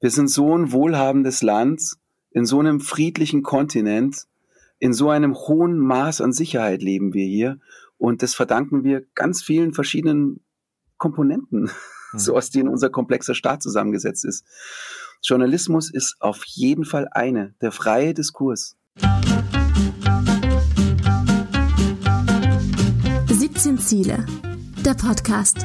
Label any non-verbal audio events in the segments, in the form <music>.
Wir sind so ein wohlhabendes Land, in so einem friedlichen Kontinent, in so einem hohen Maß an Sicherheit leben wir hier. Und das verdanken wir ganz vielen verschiedenen Komponenten, mhm. <laughs> so aus denen unser komplexer Staat zusammengesetzt ist. Journalismus ist auf jeden Fall eine, der freie Diskurs. 17 Ziele, der Podcast.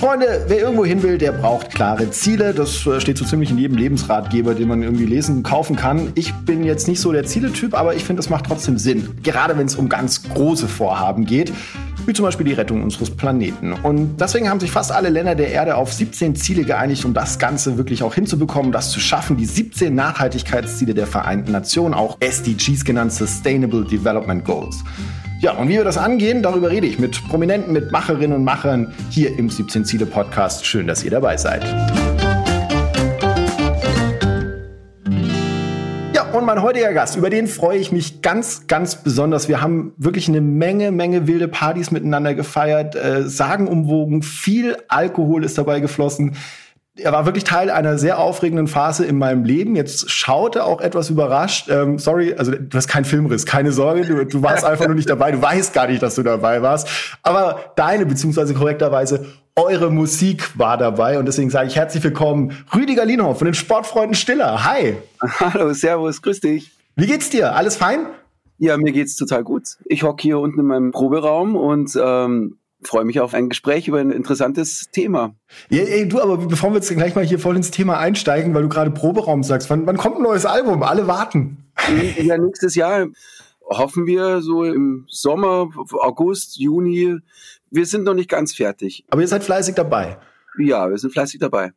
Freunde, wer irgendwo hin will, der braucht klare Ziele. Das äh, steht so ziemlich in jedem Lebensratgeber, den man irgendwie lesen, und kaufen kann. Ich bin jetzt nicht so der Zieletyp, aber ich finde, es macht trotzdem Sinn. Gerade wenn es um ganz große Vorhaben geht, wie zum Beispiel die Rettung unseres Planeten. Und deswegen haben sich fast alle Länder der Erde auf 17 Ziele geeinigt, um das Ganze wirklich auch hinzubekommen, das zu schaffen. Die 17 Nachhaltigkeitsziele der Vereinten Nationen, auch SDGs genannt, Sustainable Development Goals. Ja, und wie wir das angehen, darüber rede ich mit Prominenten, mit Macherinnen und Machern hier im 17 Ziele Podcast. Schön, dass ihr dabei seid. Ja, und mein heutiger Gast, über den freue ich mich ganz, ganz besonders. Wir haben wirklich eine Menge, Menge wilde Partys miteinander gefeiert, äh, sagenumwogen, viel Alkohol ist dabei geflossen er war wirklich Teil einer sehr aufregenden Phase in meinem Leben. Jetzt schaut er auch etwas überrascht. Ähm, sorry, also du hast keinen Filmriss, keine Sorge, du, du warst einfach nur nicht dabei. Du weißt gar nicht, dass du dabei warst. Aber deine, beziehungsweise korrekterweise eure Musik war dabei. Und deswegen sage ich herzlich willkommen, Rüdiger Lienhoff von den Sportfreunden Stiller. Hi. Hallo, Servus, grüß dich. Wie geht's dir? Alles fein? Ja, mir geht's total gut. Ich hocke hier unten in meinem Proberaum und ähm, freue mich auf ein Gespräch über ein interessantes Thema. Ja, ey, du, aber bevor wir jetzt gleich mal hier voll ins Thema einsteigen, weil du gerade Proberaum sagst, wann, wann kommt ein neues Album? Alle warten. Ja, nächstes Jahr hoffen wir so im Sommer, August, Juni. Wir sind noch nicht ganz fertig. Aber ihr seid fleißig dabei. Ja, wir sind fleißig dabei.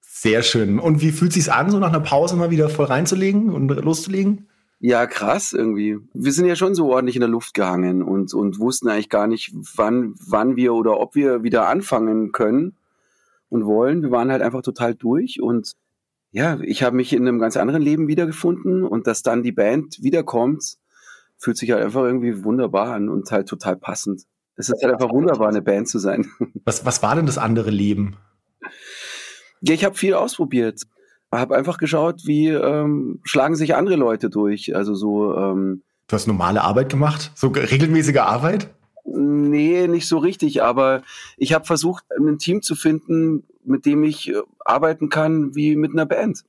Sehr schön. Und wie fühlt es sich an, so nach einer Pause mal wieder voll reinzulegen und loszulegen? Ja, krass irgendwie. Wir sind ja schon so ordentlich in der Luft gehangen und, und wussten eigentlich gar nicht, wann, wann wir oder ob wir wieder anfangen können und wollen. Wir waren halt einfach total durch und ja, ich habe mich in einem ganz anderen Leben wiedergefunden und dass dann die Band wiederkommt, fühlt sich halt einfach irgendwie wunderbar an und halt total passend. Es ist halt einfach wunderbar, eine Band zu sein. Was, was war denn das andere Leben? Ja, ich habe viel ausprobiert habe einfach geschaut, wie ähm, schlagen sich andere Leute durch. Also so. Ähm, du hast normale Arbeit gemacht, so regelmäßige Arbeit. Nee, nicht so richtig, aber ich habe versucht, ein Team zu finden, mit dem ich äh, arbeiten kann wie mit einer Band.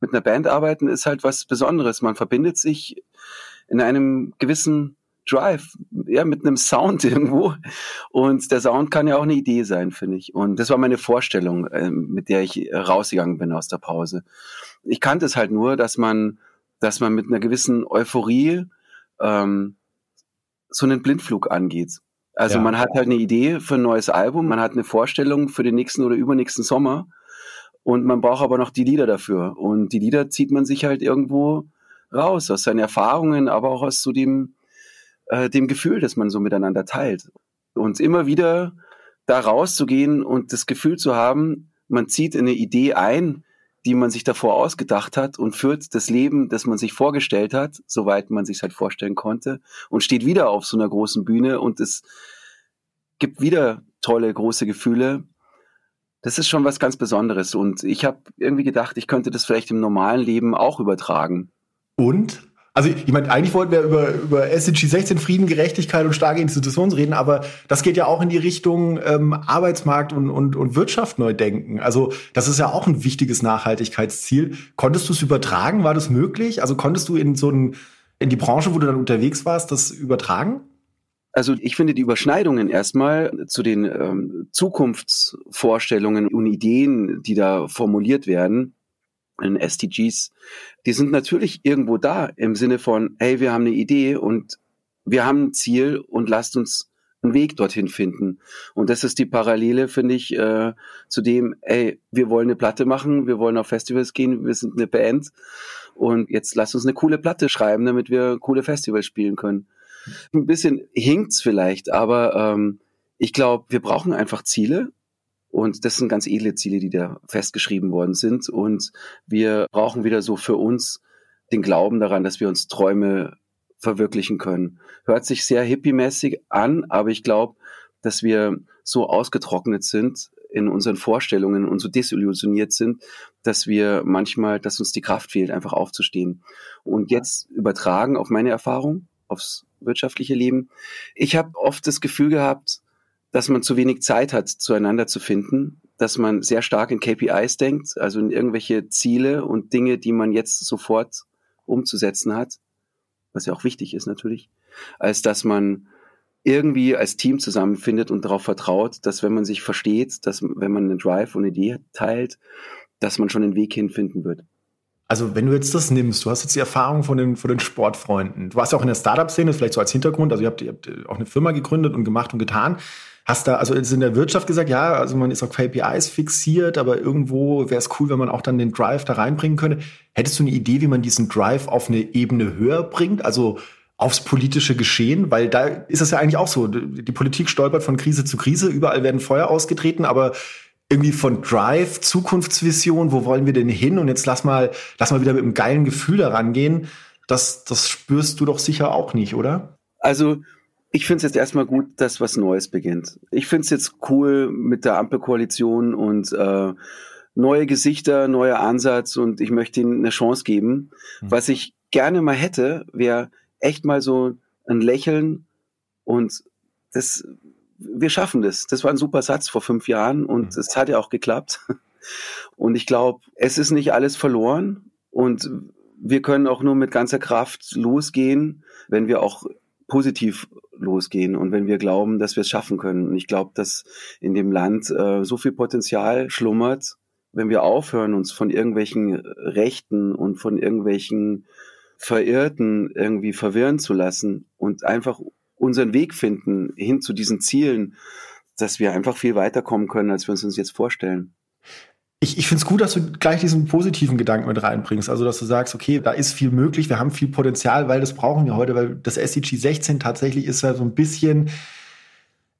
Mit einer Band arbeiten ist halt was Besonderes. Man verbindet sich in einem gewissen Drive, ja, mit einem Sound <laughs> irgendwo. Und der Sound kann ja auch eine Idee sein, finde ich. Und das war meine Vorstellung, äh, mit der ich rausgegangen bin aus der Pause. Ich kannte es halt nur, dass man, dass man mit einer gewissen Euphorie ähm, so einen Blindflug angeht. Also ja. man hat halt eine Idee für ein neues Album, man hat eine Vorstellung für den nächsten oder übernächsten Sommer und man braucht aber noch die Lieder dafür. Und die Lieder zieht man sich halt irgendwo raus, aus seinen Erfahrungen, aber auch aus so dem, äh, dem Gefühl, das man so miteinander teilt. Und immer wieder da rauszugehen und das Gefühl zu haben, man zieht in eine Idee ein, die man sich davor ausgedacht hat und führt das Leben, das man sich vorgestellt hat, soweit man sich halt vorstellen konnte, und steht wieder auf so einer großen Bühne und es gibt wieder tolle, große Gefühle. Das ist schon was ganz Besonderes. Und ich habe irgendwie gedacht, ich könnte das vielleicht im normalen Leben auch übertragen. Und? Also ich meine, eigentlich wollten wir über, über SDG 16 Frieden, Gerechtigkeit und starke Institutionen reden, aber das geht ja auch in die Richtung ähm, Arbeitsmarkt und, und, und Wirtschaft neu denken. Also das ist ja auch ein wichtiges Nachhaltigkeitsziel. Konntest du es übertragen? War das möglich? Also konntest du in so ein, in die Branche, wo du dann unterwegs warst, das übertragen? Also ich finde die Überschneidungen erstmal zu den ähm, Zukunftsvorstellungen und Ideen, die da formuliert werden, in SDGs, die sind natürlich irgendwo da im Sinne von, hey, wir haben eine Idee und wir haben ein Ziel und lasst uns einen Weg dorthin finden. Und das ist die Parallele, finde ich, äh, zu dem, ey, wir wollen eine Platte machen, wir wollen auf Festivals gehen, wir sind eine Band und jetzt lasst uns eine coole Platte schreiben, damit wir coole Festivals spielen können. Ein bisschen hinkt's vielleicht, aber ähm, ich glaube, wir brauchen einfach Ziele und das sind ganz edle Ziele, die da festgeschrieben worden sind. Und wir brauchen wieder so für uns den Glauben daran, dass wir uns Träume verwirklichen können. Hört sich sehr hippie-mäßig an, aber ich glaube, dass wir so ausgetrocknet sind in unseren Vorstellungen und so desillusioniert sind, dass wir manchmal, dass uns die Kraft fehlt, einfach aufzustehen. Und jetzt übertragen auf meine Erfahrung, aufs wirtschaftliche Leben. Ich habe oft das Gefühl gehabt, dass man zu wenig Zeit hat, zueinander zu finden, dass man sehr stark in KPIs denkt, also in irgendwelche Ziele und Dinge, die man jetzt sofort umzusetzen hat, was ja auch wichtig ist natürlich, als dass man irgendwie als Team zusammenfindet und darauf vertraut, dass wenn man sich versteht, dass wenn man einen Drive und eine Idee teilt, dass man schon den Weg hinfinden wird. Also wenn du jetzt das nimmst, du hast jetzt die Erfahrung von den, von den Sportfreunden, du warst ja auch in der Startup-Szene, vielleicht so als Hintergrund, also ihr habt, ihr habt auch eine Firma gegründet und gemacht und getan. Hast da also in der Wirtschaft gesagt, ja, also man ist auf KPIs fixiert, aber irgendwo wäre es cool, wenn man auch dann den Drive da reinbringen könnte. Hättest du eine Idee, wie man diesen Drive auf eine Ebene höher bringt? Also aufs politische Geschehen, weil da ist es ja eigentlich auch so. Die Politik stolpert von Krise zu Krise, überall werden Feuer ausgetreten, aber irgendwie von Drive, Zukunftsvision, wo wollen wir denn hin? Und jetzt lass mal, lass mal wieder mit einem geilen Gefühl daran gehen. Das, das spürst du doch sicher auch nicht, oder? Also, ich finde es jetzt erstmal gut, dass was Neues beginnt. Ich finde es jetzt cool mit der Ampelkoalition und äh, neue Gesichter, neuer Ansatz und ich möchte ihnen eine Chance geben. Mhm. Was ich gerne mal hätte, wäre echt mal so ein Lächeln und das, wir schaffen das. Das war ein super Satz vor fünf Jahren und mhm. es hat ja auch geklappt. <laughs> Und ich glaube, es ist nicht alles verloren und wir können auch nur mit ganzer Kraft losgehen, wenn wir auch positiv losgehen und wenn wir glauben, dass wir es schaffen können. Und ich glaube, dass in dem Land äh, so viel Potenzial schlummert, wenn wir aufhören, uns von irgendwelchen Rechten und von irgendwelchen Verirrten irgendwie verwirren zu lassen und einfach unseren Weg finden hin zu diesen Zielen, dass wir einfach viel weiterkommen können, als wir uns jetzt vorstellen. Ich, ich finde es gut, dass du gleich diesen positiven Gedanken mit reinbringst. Also, dass du sagst, okay, da ist viel möglich, wir haben viel Potenzial, weil das brauchen wir heute, weil das SDG 16 tatsächlich ist ja so ein bisschen,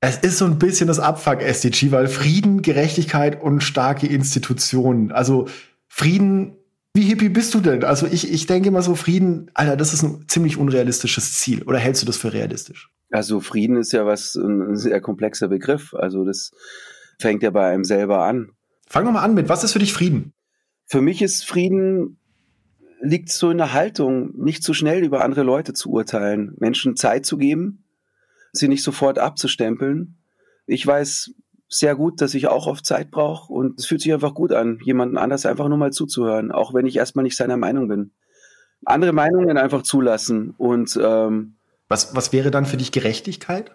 es ist so ein bisschen das Abfuck-SDG, weil Frieden, Gerechtigkeit und starke Institutionen. Also Frieden wie hippie bist du denn? Also ich, ich denke immer so, Frieden, Alter, das ist ein ziemlich unrealistisches Ziel. Oder hältst du das für realistisch? Also Frieden ist ja was, ein sehr komplexer Begriff. Also das fängt ja bei einem selber an. Fang doch mal an mit, was ist für dich Frieden? Für mich ist Frieden, liegt so in der Haltung, nicht zu schnell über andere Leute zu urteilen, Menschen Zeit zu geben, sie nicht sofort abzustempeln. Ich weiß sehr gut, dass ich auch oft Zeit brauche und es fühlt sich einfach gut an, jemanden anders einfach nur mal zuzuhören, auch wenn ich erstmal nicht seiner Meinung bin. Andere Meinungen einfach zulassen und ähm, was, was wäre dann für dich Gerechtigkeit?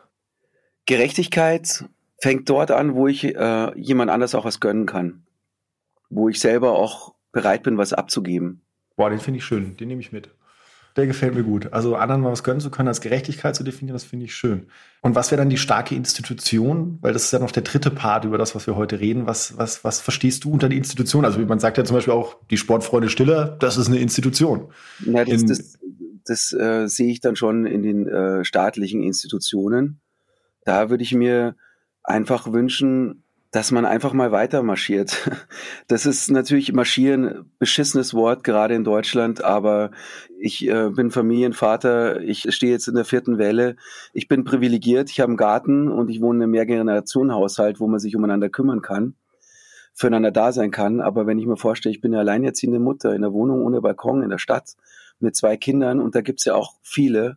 Gerechtigkeit fängt dort an, wo ich äh, jemand anders auch was gönnen kann. Wo ich selber auch bereit bin, was abzugeben. Boah, den finde ich schön, den nehme ich mit. Der gefällt mir gut. Also anderen mal was gönnen zu können, als Gerechtigkeit zu definieren, das finde ich schön. Und was wäre dann die starke Institution? Weil das ist ja noch der dritte Part über das, was wir heute reden. Was, was, was verstehst du unter die Institution? Also man sagt ja zum Beispiel auch, die Sportfreunde Stiller, das ist eine Institution. Ja, das, das, das äh, sehe ich dann schon in den äh, staatlichen Institutionen. Da würde ich mir einfach wünschen, dass man einfach mal weiter marschiert. <laughs> Das ist natürlich marschieren, beschissenes Wort, gerade in Deutschland, aber ich äh, bin Familienvater, ich stehe jetzt in der vierten Welle, ich bin privilegiert, ich habe einen Garten und ich wohne in einem Mehrgenerationenhaushalt, wo man sich umeinander kümmern kann, füreinander da sein kann. Aber wenn ich mir vorstelle, ich bin eine alleinerziehende Mutter in der Wohnung ohne Balkon in der Stadt mit zwei Kindern und da gibt's ja auch viele,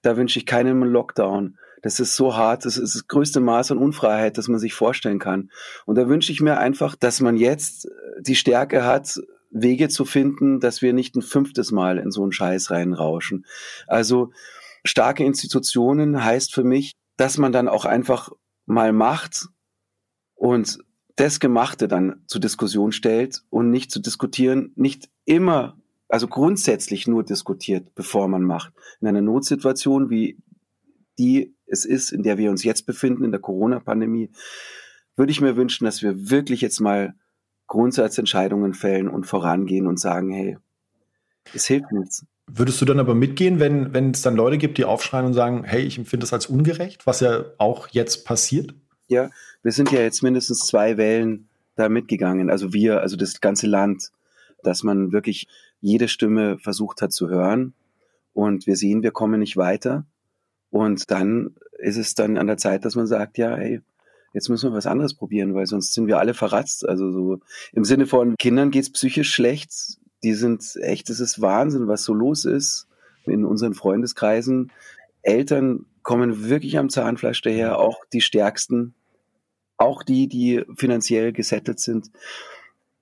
da wünsche ich keinem Lockdown das ist so hart, das ist das größte Maß an Unfreiheit, das man sich vorstellen kann. Und da wünsche ich mir einfach, dass man jetzt die Stärke hat, Wege zu finden, dass wir nicht ein fünftes Mal in so einen Scheiß reinrauschen. Also starke Institutionen heißt für mich, dass man dann auch einfach mal macht und das Gemachte dann zur Diskussion stellt und nicht zu diskutieren, nicht immer, also grundsätzlich nur diskutiert, bevor man macht. In einer Notsituation wie die es ist, in der wir uns jetzt befinden, in der Corona-Pandemie, würde ich mir wünschen, dass wir wirklich jetzt mal Grundsatzentscheidungen fällen und vorangehen und sagen, hey, es hilft nichts. Würdest du dann aber mitgehen, wenn, wenn es dann Leute gibt, die aufschreien und sagen, hey, ich empfinde das als ungerecht, was ja auch jetzt passiert? Ja, wir sind ja jetzt mindestens zwei Wellen da mitgegangen. Also wir, also das ganze Land, dass man wirklich jede Stimme versucht hat zu hören. Und wir sehen, wir kommen nicht weiter. Und dann ist es dann an der Zeit, dass man sagt, ja, hey, jetzt müssen wir was anderes probieren, weil sonst sind wir alle verratzt. Also so im Sinne von Kindern geht's psychisch schlecht. Die sind echt, es ist Wahnsinn, was so los ist in unseren Freundeskreisen. Eltern kommen wirklich am Zahnfleisch daher, auch die stärksten, auch die, die finanziell gesettelt sind.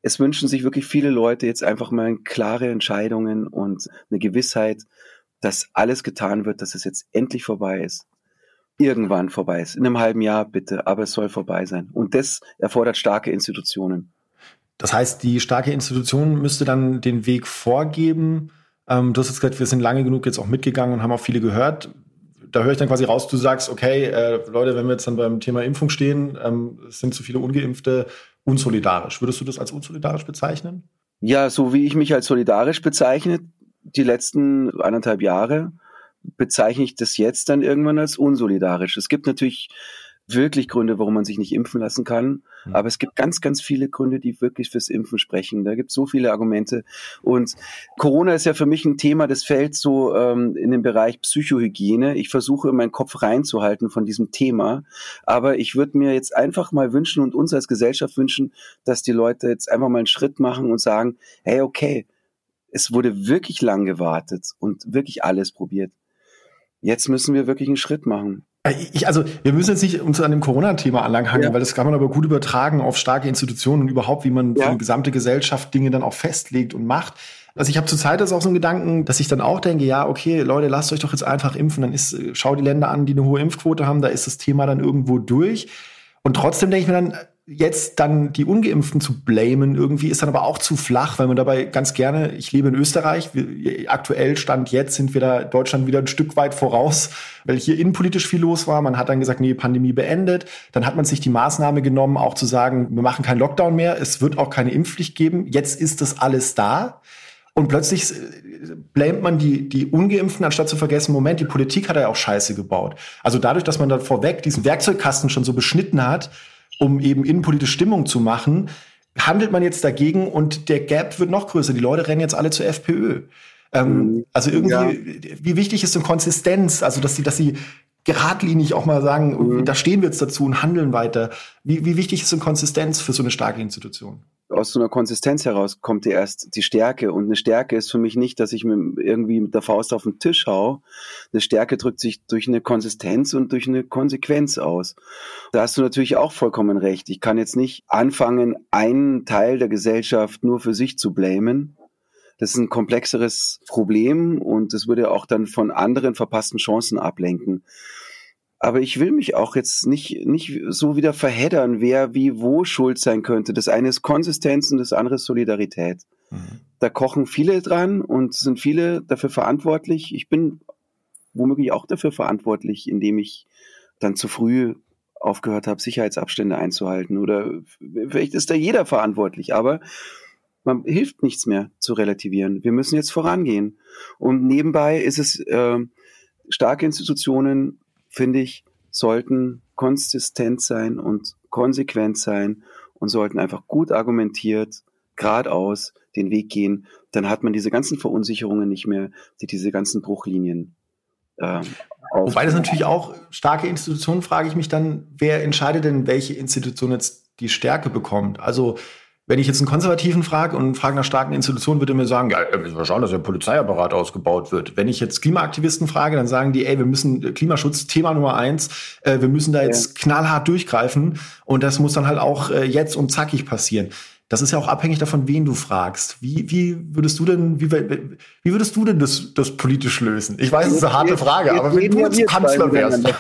Es wünschen sich wirklich viele Leute jetzt einfach mal klare Entscheidungen und eine Gewissheit, dass alles getan wird, dass es jetzt endlich vorbei ist. Irgendwann vorbei ist. In einem halben Jahr bitte, aber es soll vorbei sein. Und das erfordert starke Institutionen. Das heißt, die starke Institution müsste dann den Weg vorgeben. Ähm, du hast jetzt gesagt, wir sind lange genug jetzt auch mitgegangen und haben auch viele gehört da höre ich dann quasi raus, du sagst, okay, äh, Leute, wenn wir jetzt dann beim Thema Impfung stehen, ähm, es sind zu viele Ungeimpfte, unsolidarisch. Würdest du das als unsolidarisch bezeichnen? Ja, so wie ich mich als solidarisch bezeichne, die letzten anderthalb Jahre, bezeichne ich das jetzt dann irgendwann als unsolidarisch. Es gibt natürlich wirklich Gründe, warum man sich nicht impfen lassen kann. Mhm. Aber es gibt ganz, ganz viele Gründe, die wirklich fürs Impfen sprechen. Da gibt es so viele Argumente. Und Corona ist ja für mich ein Thema, das fällt so ähm, in den Bereich Psychohygiene. Ich versuche, meinen Kopf reinzuhalten von diesem Thema. Aber ich würde mir jetzt einfach mal wünschen und uns als Gesellschaft wünschen, dass die Leute jetzt einfach mal einen Schritt machen und sagen, hey, okay, es wurde wirklich lang gewartet und wirklich alles probiert. Jetzt müssen wir wirklich einen Schritt machen. Äh, ich, also, wir müssen jetzt nicht uns an dem Corona-Thema anlanghangen, ja. weil das kann man aber gut übertragen auf starke Institutionen und überhaupt, wie man ja. für die gesamte Gesellschaft Dinge dann auch festlegt und macht. Also ich habe zurzeit das auch so einen Gedanken, dass ich dann auch denke, ja, okay, Leute, lasst euch doch jetzt einfach impfen. Dann ist, äh, schau die Länder an, die eine hohe Impfquote haben, da ist das Thema dann irgendwo durch. Und trotzdem denke ich mir dann, jetzt dann die Ungeimpften zu blamen irgendwie ist dann aber auch zu flach, weil man dabei ganz gerne, ich lebe in Österreich, aktuell Stand jetzt sind wir da Deutschland wieder ein Stück weit voraus, weil hier innenpolitisch viel los war. Man hat dann gesagt, nee, Pandemie beendet. Dann hat man sich die Maßnahme genommen, auch zu sagen, wir machen keinen Lockdown mehr, es wird auch keine Impfpflicht geben. Jetzt ist das alles da. Und plötzlich äh, blamet man die, die Ungeimpften, anstatt zu vergessen, Moment, die Politik hat ja auch Scheiße gebaut. Also dadurch, dass man da vorweg diesen Werkzeugkasten schon so beschnitten hat, um eben innenpolitische Stimmung zu machen, handelt man jetzt dagegen und der Gap wird noch größer. Die Leute rennen jetzt alle zur FPÖ. Ähm, mhm. also irgendwie, ja. wie wichtig ist denn Konsistenz? Also, dass sie, dass sie geradlinig auch mal sagen, mhm. da stehen wir jetzt dazu und handeln weiter. Wie, wie wichtig ist denn Konsistenz für so eine starke Institution? Aus so einer Konsistenz heraus kommt dir erst die Stärke. Und eine Stärke ist für mich nicht, dass ich mir irgendwie mit der Faust auf den Tisch hau. Eine Stärke drückt sich durch eine Konsistenz und durch eine Konsequenz aus. Da hast du natürlich auch vollkommen recht. Ich kann jetzt nicht anfangen, einen Teil der Gesellschaft nur für sich zu blamen. Das ist ein komplexeres Problem und das würde auch dann von anderen verpassten Chancen ablenken. Aber ich will mich auch jetzt nicht, nicht so wieder verheddern, wer wie wo schuld sein könnte. Das eine ist Konsistenz und das andere ist Solidarität. Mhm. Da kochen viele dran und sind viele dafür verantwortlich. Ich bin womöglich auch dafür verantwortlich, indem ich dann zu früh aufgehört habe, Sicherheitsabstände einzuhalten. Oder vielleicht ist da jeder verantwortlich, aber man hilft nichts mehr zu relativieren. Wir müssen jetzt vorangehen. Und nebenbei ist es äh, starke Institutionen finde ich, sollten konsistent sein und konsequent sein und sollten einfach gut argumentiert, geradeaus den Weg gehen. Dann hat man diese ganzen Verunsicherungen nicht mehr, die diese ganzen Bruchlinien ähm, Wobei das natürlich auch starke Institutionen, frage ich mich dann, wer entscheidet denn, welche Institution jetzt die Stärke bekommt? Also wenn ich jetzt einen Konservativen frage und frage nach starken Institutionen, würde er mir sagen, ja, müssen wir schauen, dass der Polizeiapparat ausgebaut wird. Wenn ich jetzt Klimaaktivisten frage, dann sagen die, ey, wir müssen äh, Klimaschutz Thema Nummer eins, äh, wir müssen da jetzt ja. knallhart durchgreifen und das muss dann halt auch äh, jetzt und zackig passieren. Das ist ja auch abhängig davon, wen du fragst. Wie, wie würdest du denn, wie, wie würdest du denn das, das politisch lösen? Ich weiß, es ist eine harte Frage, aber wenn du jetzt Kanzler wärst. <laughs>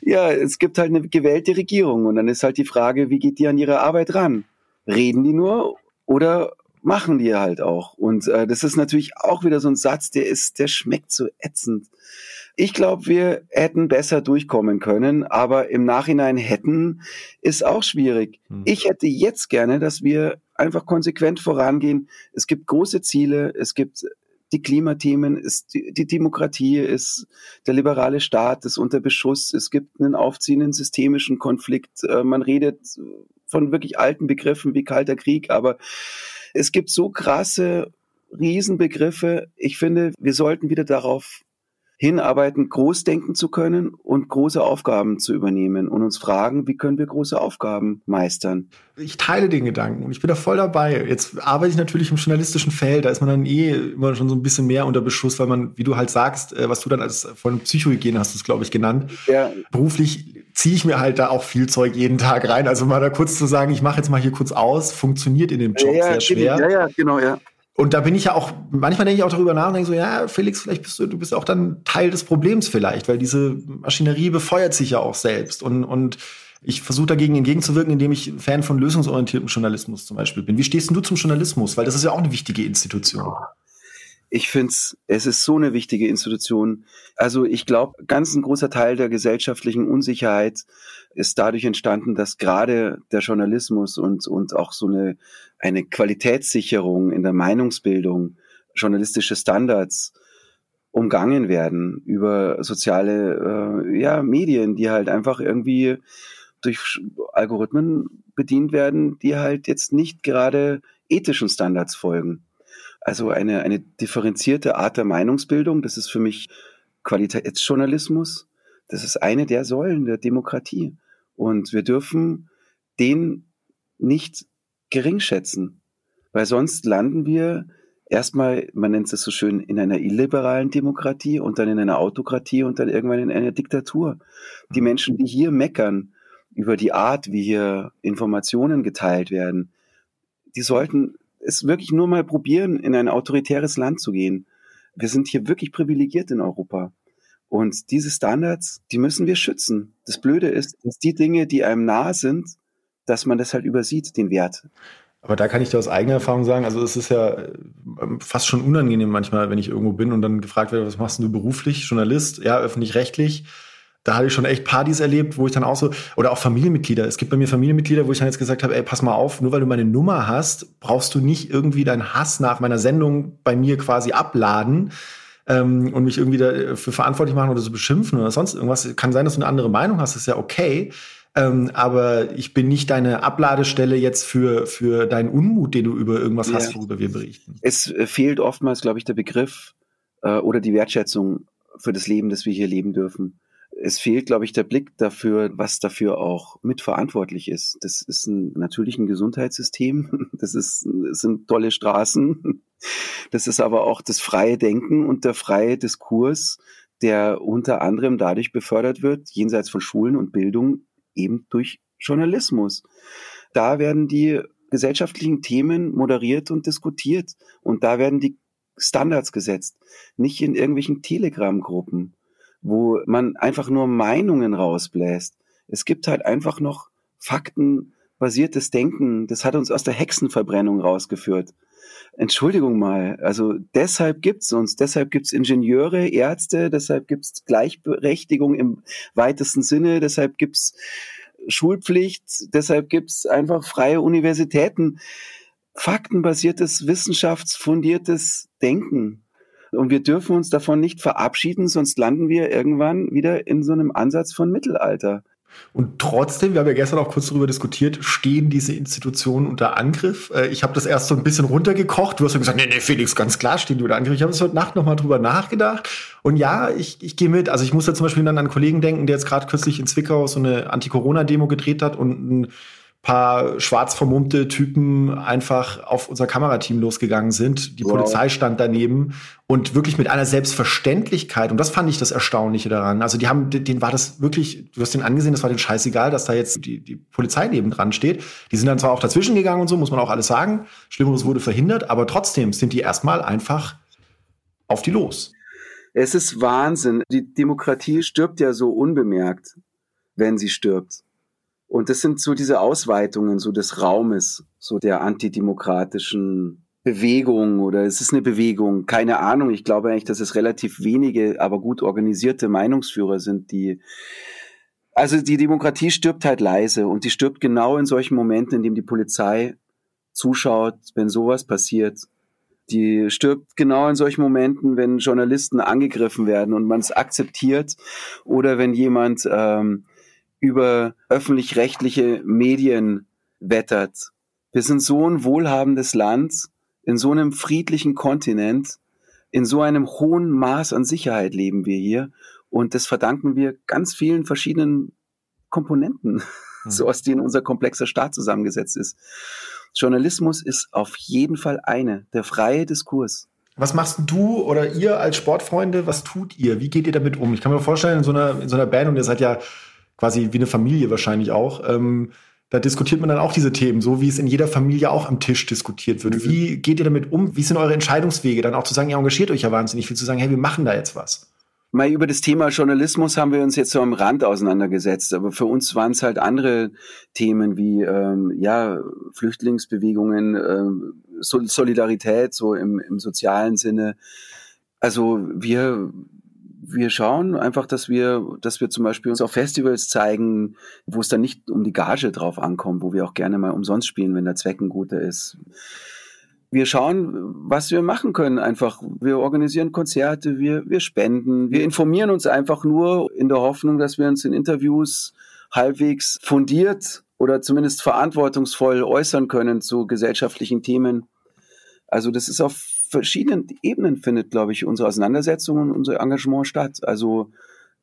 ja, es gibt halt eine gewählte Regierung und dann ist halt die Frage, wie geht die an ihre Arbeit ran? Reden die nur oder machen die halt auch. Und äh, das ist natürlich auch wieder so ein Satz, der ist, der schmeckt so ätzend. Ich glaube, wir hätten besser durchkommen können, aber im Nachhinein hätten ist auch schwierig. Hm. Ich hätte jetzt gerne, dass wir einfach konsequent vorangehen. Es gibt große Ziele, es gibt die Klimathemen, ist die, die Demokratie, ist der liberale Staat, ist unter Beschuss, es gibt einen aufziehenden systemischen Konflikt. Äh, man redet von wirklich alten Begriffen wie Kalter Krieg, aber es gibt so krasse Riesenbegriffe. Ich finde, wir sollten wieder darauf hinarbeiten, groß denken zu können und große Aufgaben zu übernehmen und uns fragen, wie können wir große Aufgaben meistern. Ich teile den Gedanken und ich bin da voll dabei. Jetzt arbeite ich natürlich im journalistischen Feld, da ist man dann eh immer schon so ein bisschen mehr unter Beschuss, weil man, wie du halt sagst, äh, was du dann als von Psychohygiene hast du es, glaube ich, genannt. Ja. Beruflich ziehe ich mir halt da auch viel Zeug jeden Tag rein. Also mal da kurz zu sagen, ich mache jetzt mal hier kurz aus, funktioniert in dem Job ja, sehr schwer. Ja, ja, genau, ja. Und da bin ich ja auch, manchmal denke ich auch darüber nach und denke so, ja, Felix, vielleicht bist du, du bist auch dann Teil des Problems vielleicht, weil diese Maschinerie befeuert sich ja auch selbst. Und, und ich versuche dagegen entgegenzuwirken, indem ich Fan von lösungsorientiertem Journalismus zum Beispiel bin. Wie stehst du zum Journalismus? Weil das ist ja auch eine wichtige Institution. Ich finde es ist so eine wichtige Institution. Also ich glaube, ganz ein großer Teil der gesellschaftlichen Unsicherheit ist dadurch entstanden, dass gerade der Journalismus und, und auch so eine, eine Qualitätssicherung in der Meinungsbildung, journalistische Standards umgangen werden über soziale äh, ja, Medien, die halt einfach irgendwie durch Algorithmen bedient werden, die halt jetzt nicht gerade ethischen Standards folgen. Also eine, eine differenzierte Art der Meinungsbildung, das ist für mich Qualitätsjournalismus. Das ist eine der Säulen der Demokratie. Und wir dürfen den nicht gering schätzen, weil sonst landen wir erstmal, man nennt es so schön, in einer illiberalen Demokratie und dann in einer Autokratie und dann irgendwann in einer Diktatur. Die Menschen, die hier meckern über die Art, wie hier Informationen geteilt werden, die sollten es wirklich nur mal probieren, in ein autoritäres Land zu gehen. Wir sind hier wirklich privilegiert in Europa. Und diese Standards, die müssen wir schützen. Das Blöde ist, dass die Dinge, die einem nahe sind, dass man das halt übersieht, den Wert. Aber da kann ich dir aus eigener Erfahrung sagen, also es ist ja ähm, fast schon unangenehm manchmal, wenn ich irgendwo bin und dann gefragt werde, was machst du beruflich? Journalist? Ja, öffentlich-rechtlich da hatte ich schon echt Partys erlebt, wo ich dann auch so, oder auch Familienmitglieder. Es gibt bei mir Familienmitglieder, wo ich dann jetzt gesagt habe, ey, pass mal auf, nur weil du meine Nummer hast, brauchst du nicht irgendwie deinen Hass nach meiner Sendung bei mir quasi abladen ähm, und mich irgendwie dafür verantwortlich machen oder so beschimpfen oder sonst irgendwas. Kann sein, dass du eine andere Meinung hast, ist ja okay. Ähm, aber ich bin nicht deine Abladestelle jetzt für, für deinen Unmut, den du über irgendwas ja. hast, worüber wir berichten. Es äh, fehlt oftmals, glaube ich, der Begriff äh, oder die Wertschätzung für das Leben, das wir hier leben dürfen es fehlt, glaube ich, der Blick dafür, was dafür auch mitverantwortlich ist. Das ist ein, natürlich ein Gesundheitssystem, <laughs> das, ist, das sind tolle Straßen, das ist aber auch das freie Denken und der freie Diskurs, der unter anderem dadurch befördert wird, jenseits von Schulen und Bildung, eben durch Journalismus. Da werden die gesellschaftlichen Themen moderiert und diskutiert und da werden die Standards gesetzt, nicht in irgendwelchen Telegram-Gruppen wo man einfach nur Meinungen rausbläst. Es gibt halt einfach noch faktenbasiertes Denken. Das hat uns aus der Hexenverbrennung rausgeführt. Entschuldigung mal, also deshalb gibt's uns, deshalb gibt's Ingenieure, Ärzte, deshalb gibt's Gleichberechtigung im weitesten Sinne, deshalb gibt's Schulpflicht, deshalb gibt's einfach freie Universitäten. Faktenbasiertes, wissenschaftsfundiertes Denken. Und wir dürfen uns davon nicht verabschieden, sonst landen wir irgendwann wieder in so einem Ansatz von Mittelalter. Und trotzdem, wir haben ja gestern auch kurz darüber diskutiert, stehen diese Institutionen unter Angriff. Äh, ich habe das erst so ein bisschen runtergekocht. Du hast ja gesagt, nee, nee, Felix, ganz klar stehen die unter Angriff. Ich habe es heute Nacht nochmal drüber nachgedacht. Und ja, ich, ich gehe mit. Also ich muss da zum Beispiel dann an einen Kollegen denken, der jetzt gerade kürzlich in Zwickau so eine Anti-Corona-Demo gedreht hat und ein paar schwarz vermummte Typen einfach auf unser Kamerateam losgegangen sind. Die wow. Polizei stand daneben und wirklich mit einer Selbstverständlichkeit. Und das fand ich das Erstaunliche daran. Also die haben, denen war das wirklich, du hast den angesehen, das war denen scheißegal, dass da jetzt die, die Polizei neben dran steht. Die sind dann zwar auch dazwischen gegangen und so, muss man auch alles sagen. Schlimmeres wurde verhindert, aber trotzdem sind die erstmal einfach auf die los. Es ist Wahnsinn. Die Demokratie stirbt ja so unbemerkt, wenn sie stirbt. Und das sind so diese Ausweitungen so des Raumes, so der antidemokratischen Bewegung oder es ist eine Bewegung, keine Ahnung. Ich glaube eigentlich, dass es relativ wenige, aber gut organisierte Meinungsführer sind, die also die Demokratie stirbt halt leise und die stirbt genau in solchen Momenten, in dem die Polizei zuschaut, wenn sowas passiert. Die stirbt genau in solchen Momenten, wenn Journalisten angegriffen werden und man es akzeptiert oder wenn jemand ähm, über öffentlich-rechtliche Medien wettert. Wir sind so ein wohlhabendes Land in so einem friedlichen Kontinent, in so einem hohen Maß an Sicherheit leben wir hier. Und das verdanken wir ganz vielen verschiedenen Komponenten, mhm. <laughs> so aus denen unser komplexer Staat zusammengesetzt ist. Journalismus ist auf jeden Fall eine, der freie Diskurs. Was machst du oder ihr als Sportfreunde? Was tut ihr? Wie geht ihr damit um? Ich kann mir vorstellen, in so einer, in so einer Band, und ihr seid ja quasi wie eine Familie wahrscheinlich auch, ähm, da diskutiert man dann auch diese Themen, so wie es in jeder Familie auch am Tisch diskutiert wird. Mhm. Wie geht ihr damit um? Wie sind eure Entscheidungswege? Dann auch zu sagen, ihr engagiert euch ja wahnsinnig viel, zu sagen, hey, wir machen da jetzt was. Mal über das Thema Journalismus haben wir uns jetzt so am Rand auseinandergesetzt, aber für uns waren es halt andere Themen wie ähm, ja Flüchtlingsbewegungen, ähm, Solidarität so im, im sozialen Sinne. Also wir wir schauen einfach, dass wir, dass wir zum Beispiel uns auf Festivals zeigen, wo es dann nicht um die Gage drauf ankommt, wo wir auch gerne mal umsonst spielen, wenn der Zweck ein guter ist. Wir schauen, was wir machen können. Einfach, wir organisieren Konzerte, wir, wir spenden, wir informieren uns einfach nur in der Hoffnung, dass wir uns in Interviews halbwegs fundiert oder zumindest verantwortungsvoll äußern können zu gesellschaftlichen Themen. Also das ist auf verschiedenen Ebenen findet, glaube ich, unsere Auseinandersetzung und unser Engagement statt. Also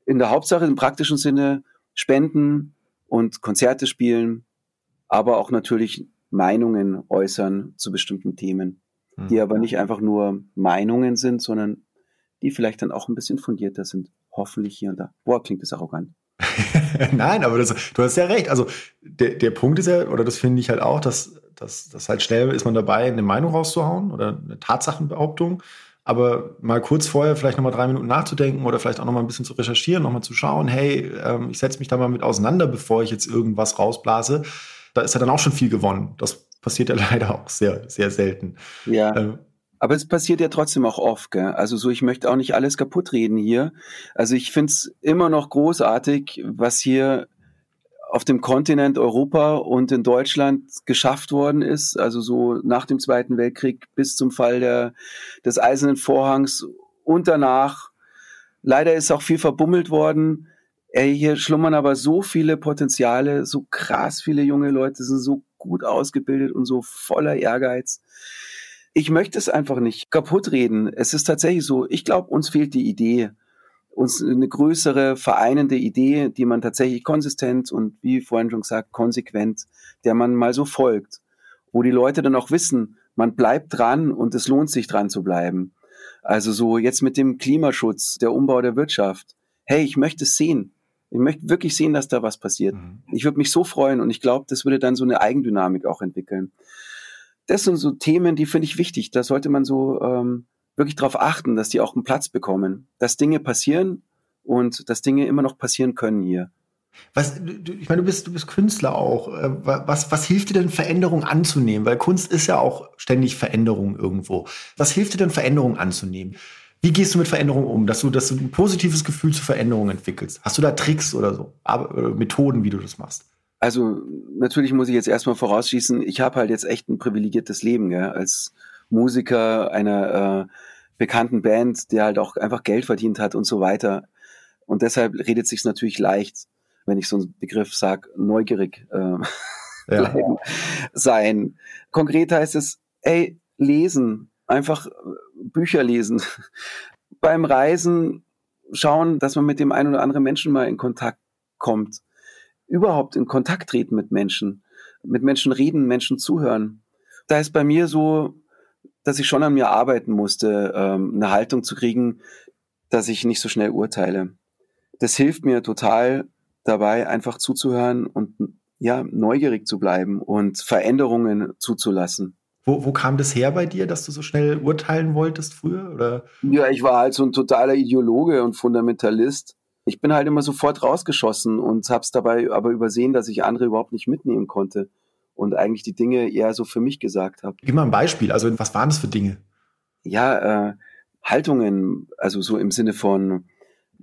in der Hauptsache im praktischen Sinne spenden und Konzerte spielen, aber auch natürlich Meinungen äußern zu bestimmten Themen, mhm. die aber nicht einfach nur Meinungen sind, sondern die vielleicht dann auch ein bisschen fundierter sind. Hoffentlich hier und da. Boah, klingt das arrogant. <laughs> Nein, aber das, du hast ja recht. Also der, der Punkt ist ja, oder das finde ich halt auch, dass das, das halt schnell ist man dabei, eine Meinung rauszuhauen oder eine Tatsachenbehauptung. Aber mal kurz vorher vielleicht nochmal drei Minuten nachzudenken oder vielleicht auch nochmal ein bisschen zu recherchieren, nochmal zu schauen, hey, ähm, ich setze mich da mal mit auseinander, bevor ich jetzt irgendwas rausblase. Da ist ja dann auch schon viel gewonnen. Das passiert ja <laughs> leider auch sehr, sehr selten. Ja. Ähm, aber es passiert ja trotzdem auch oft, gell? Also so, ich möchte auch nicht alles kaputt reden hier. Also ich finde es immer noch großartig, was hier auf dem Kontinent Europa und in Deutschland geschafft worden ist, also so nach dem Zweiten Weltkrieg bis zum Fall der, des Eisernen Vorhangs und danach. Leider ist auch viel verbummelt worden. Ey, hier schlummern aber so viele Potenziale, so krass viele junge Leute sind so gut ausgebildet und so voller Ehrgeiz. Ich möchte es einfach nicht kaputt reden. Es ist tatsächlich so, ich glaube, uns fehlt die Idee uns eine größere vereinende Idee, die man tatsächlich konsistent und wie vorhin schon gesagt, konsequent, der man mal so folgt, wo die Leute dann auch wissen, man bleibt dran und es lohnt sich dran zu bleiben. Also so jetzt mit dem Klimaschutz, der Umbau der Wirtschaft. Hey, ich möchte es sehen. Ich möchte wirklich sehen, dass da was passiert. Mhm. Ich würde mich so freuen und ich glaube, das würde dann so eine Eigendynamik auch entwickeln. Das sind so Themen, die finde ich wichtig. Da sollte man so ähm, wirklich darauf achten, dass die auch einen Platz bekommen, dass Dinge passieren und dass Dinge immer noch passieren können hier. Was, du, ich meine, du bist, du bist Künstler auch. Äh, was, was hilft dir denn, Veränderung anzunehmen? Weil Kunst ist ja auch ständig Veränderung irgendwo. Was hilft dir denn, Veränderung anzunehmen? Wie gehst du mit Veränderung um, dass du, dass du ein positives Gefühl zur Veränderung entwickelst? Hast du da Tricks oder so, oder Methoden, wie du das machst? Also natürlich muss ich jetzt erstmal vorausschießen, ich habe halt jetzt echt ein privilegiertes Leben, gell? als Musiker einer äh, bekannten Band, der halt auch einfach Geld verdient hat und so weiter. Und deshalb redet sich natürlich leicht, wenn ich so einen Begriff sage, neugierig äh, <laughs> ja. sein. Konkret heißt es, ey, lesen, einfach Bücher lesen. <laughs> Beim Reisen schauen, dass man mit dem einen oder anderen Menschen mal in Kontakt kommt. Überhaupt in Kontakt treten mit Menschen. Mit Menschen reden, Menschen zuhören. Da ist bei mir so dass ich schon an mir arbeiten musste, ähm, eine Haltung zu kriegen, dass ich nicht so schnell urteile. Das hilft mir total dabei, einfach zuzuhören und ja, neugierig zu bleiben und Veränderungen zuzulassen. Wo, wo kam das her bei dir, dass du so schnell urteilen wolltest früher? Oder? Ja, ich war halt so ein totaler Ideologe und Fundamentalist. Ich bin halt immer sofort rausgeschossen und hab's dabei aber übersehen, dass ich andere überhaupt nicht mitnehmen konnte und eigentlich die Dinge eher so für mich gesagt habe. Gib mal ein Beispiel. Also was waren das für Dinge? Ja, äh, Haltungen, also so im Sinne von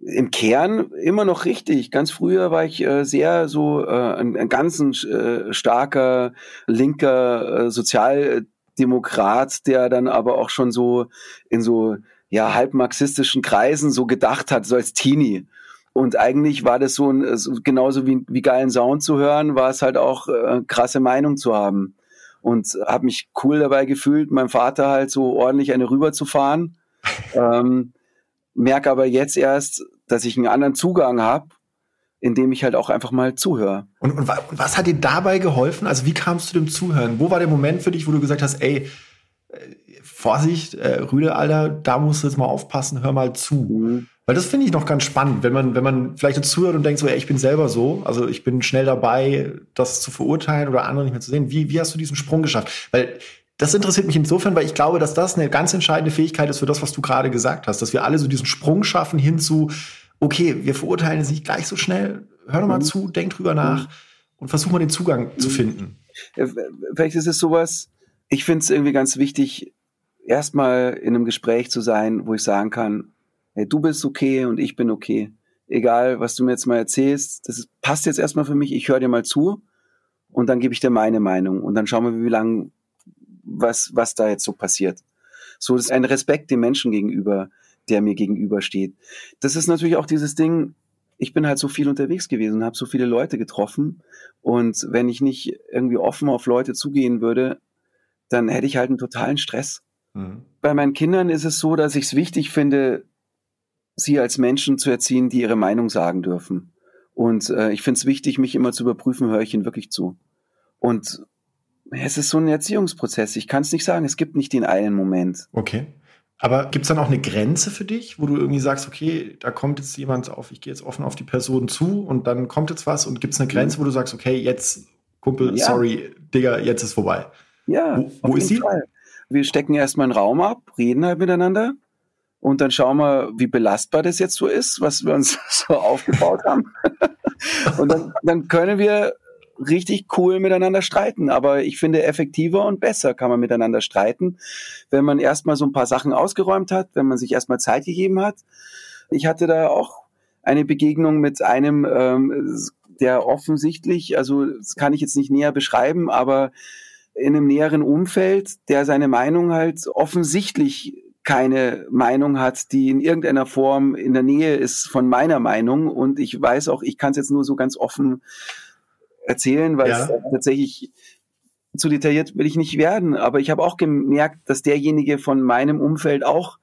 im Kern immer noch richtig. Ganz früher war ich äh, sehr so äh, ein, ein ganz äh, starker linker äh, Sozialdemokrat, der dann aber auch schon so in so ja halb marxistischen Kreisen so gedacht hat, so als Teenie. Und eigentlich war das so, ein, so genauso wie, wie geilen Sound zu hören, war es halt auch äh, krasse Meinung zu haben. Und habe mich cool dabei gefühlt, meinem Vater halt so ordentlich eine rüberzufahren. <laughs> ähm, merke aber jetzt erst, dass ich einen anderen Zugang habe, indem ich halt auch einfach mal zuhöre. Und, und, was hat dir dabei geholfen? Also wie kamst du dem Zuhören? Wo war der Moment für dich, wo du gesagt hast, ey, äh, Vorsicht, äh, Rüde, Alter, da musst du jetzt mal aufpassen, hör mal zu. Mhm. Weil das finde ich noch ganz spannend, wenn man, wenn man vielleicht dazu zuhört und denkt so, ey, ich bin selber so, also ich bin schnell dabei, das zu verurteilen oder andere nicht mehr zu sehen. Wie, wie hast du diesen Sprung geschafft? Weil das interessiert mich insofern, weil ich glaube, dass das eine ganz entscheidende Fähigkeit ist für das, was du gerade gesagt hast, dass wir alle so diesen Sprung schaffen hin zu, okay, wir verurteilen es nicht gleich so schnell, hör doch mal mhm. zu, denk drüber nach mhm. und versuch mal den Zugang mhm. zu finden. Vielleicht ist es sowas, ich finde es irgendwie ganz wichtig, erstmal in einem Gespräch zu sein, wo ich sagen kann, hey, du bist okay und ich bin okay. Egal, was du mir jetzt mal erzählst, das passt jetzt erstmal für mich, ich höre dir mal zu und dann gebe ich dir meine Meinung und dann schauen wir, wie lange, was, was da jetzt so passiert. So, das ist ein Respekt dem Menschen gegenüber, der mir gegenübersteht. Das ist natürlich auch dieses Ding, ich bin halt so viel unterwegs gewesen und habe so viele Leute getroffen und wenn ich nicht irgendwie offen auf Leute zugehen würde, dann hätte ich halt einen totalen Stress. Mhm. Bei meinen Kindern ist es so, dass ich es wichtig finde, sie als Menschen zu erziehen, die ihre Meinung sagen dürfen. Und äh, ich finde es wichtig, mich immer zu überprüfen, höre ich ihnen wirklich zu. Und es ist so ein Erziehungsprozess. Ich kann es nicht sagen. Es gibt nicht den einen Moment. Okay. Aber gibt es dann auch eine Grenze für dich, wo du irgendwie sagst, okay, da kommt jetzt jemand auf, ich gehe jetzt offen auf die Person zu und dann kommt jetzt was und gibt es eine Grenze, wo du sagst, okay, jetzt, Kumpel, ja. sorry, Digga, jetzt ist vorbei. Ja. Wo, wo ist sie? Fall. Wir stecken erstmal einen Raum ab, reden halt miteinander und dann schauen wir, wie belastbar das jetzt so ist, was wir uns <laughs> so aufgebaut haben. <laughs> und dann, dann können wir richtig cool miteinander streiten. Aber ich finde, effektiver und besser kann man miteinander streiten, wenn man erstmal so ein paar Sachen ausgeräumt hat, wenn man sich erstmal Zeit gegeben hat. Ich hatte da auch eine Begegnung mit einem, ähm, der offensichtlich, also das kann ich jetzt nicht näher beschreiben, aber in einem näheren Umfeld, der seine Meinung halt offensichtlich keine Meinung hat, die in irgendeiner Form in der Nähe ist von meiner Meinung. Und ich weiß auch, ich kann es jetzt nur so ganz offen erzählen, weil ja. es tatsächlich zu detailliert will ich nicht werden. Aber ich habe auch gemerkt, dass derjenige von meinem Umfeld auch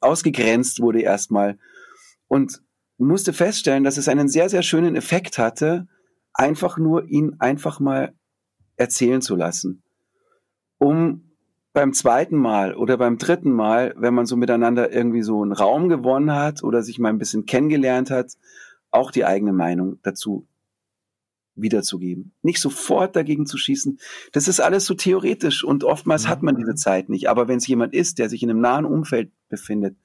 ausgegrenzt wurde erstmal. Und musste feststellen, dass es einen sehr, sehr schönen Effekt hatte, einfach nur ihn einfach mal erzählen zu lassen. Um beim zweiten Mal oder beim dritten Mal, wenn man so miteinander irgendwie so einen Raum gewonnen hat oder sich mal ein bisschen kennengelernt hat, auch die eigene Meinung dazu wiederzugeben. Nicht sofort dagegen zu schießen. Das ist alles so theoretisch und oftmals hat man diese Zeit nicht. Aber wenn es jemand ist, der sich in einem nahen Umfeld befindet,